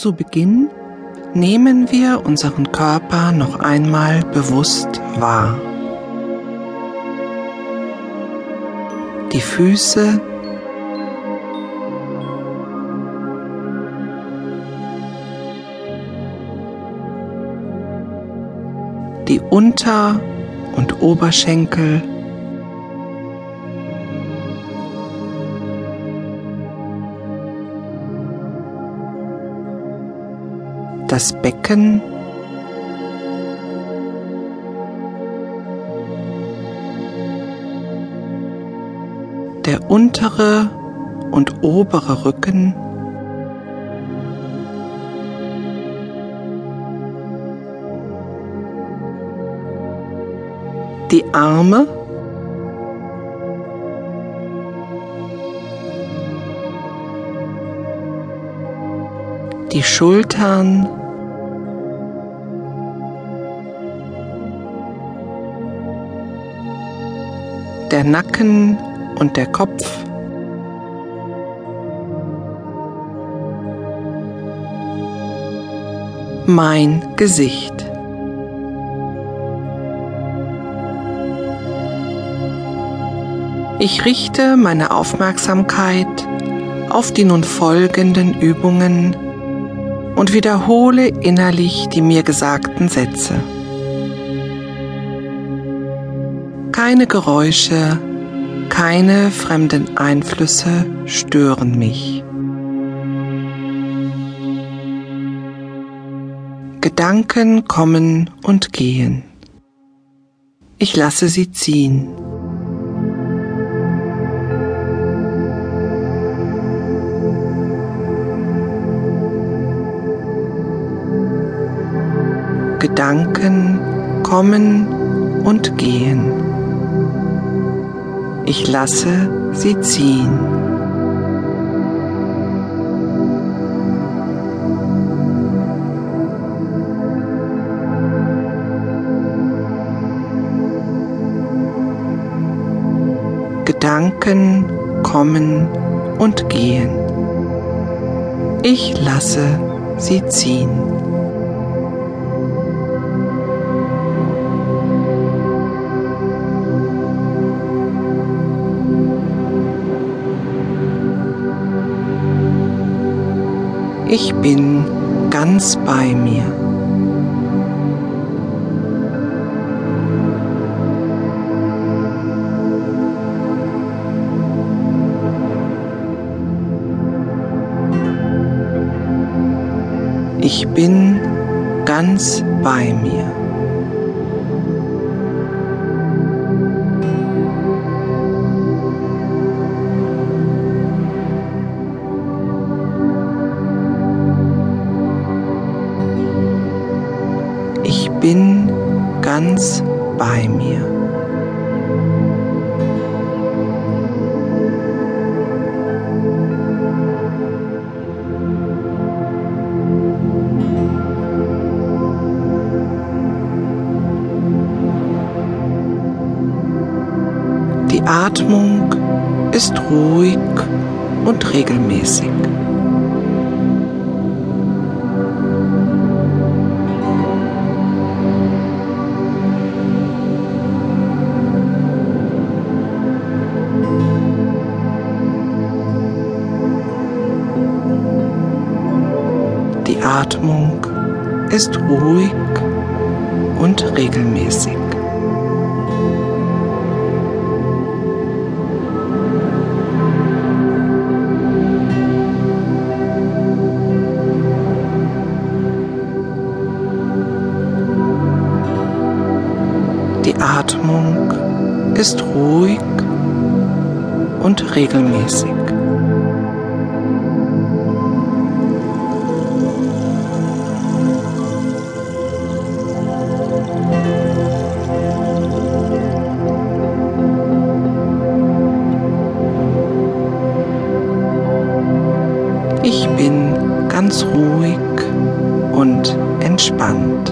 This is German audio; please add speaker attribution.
Speaker 1: Zu Beginn nehmen wir unseren Körper noch einmal bewusst wahr. Die Füße die Unter- und Oberschenkel, das Becken, der untere und obere Rücken, die Arme, die Schultern, der Nacken und der Kopf, mein Gesicht. Ich richte meine Aufmerksamkeit auf die nun folgenden Übungen und wiederhole innerlich die mir gesagten Sätze. Keine Geräusche, keine fremden Einflüsse stören mich. Gedanken kommen und gehen. Ich lasse sie ziehen. Gedanken kommen und gehen. Ich lasse sie ziehen. Gedanken kommen und gehen. Ich lasse sie ziehen. Ich bin ganz bei mir. Ich bin ganz bei mir. Bin ganz bei mir. Die Atmung ist ruhig und regelmäßig. Die Atmung ist ruhig und regelmäßig. Die Atmung ist ruhig und regelmäßig. Ich bin ganz ruhig und entspannt.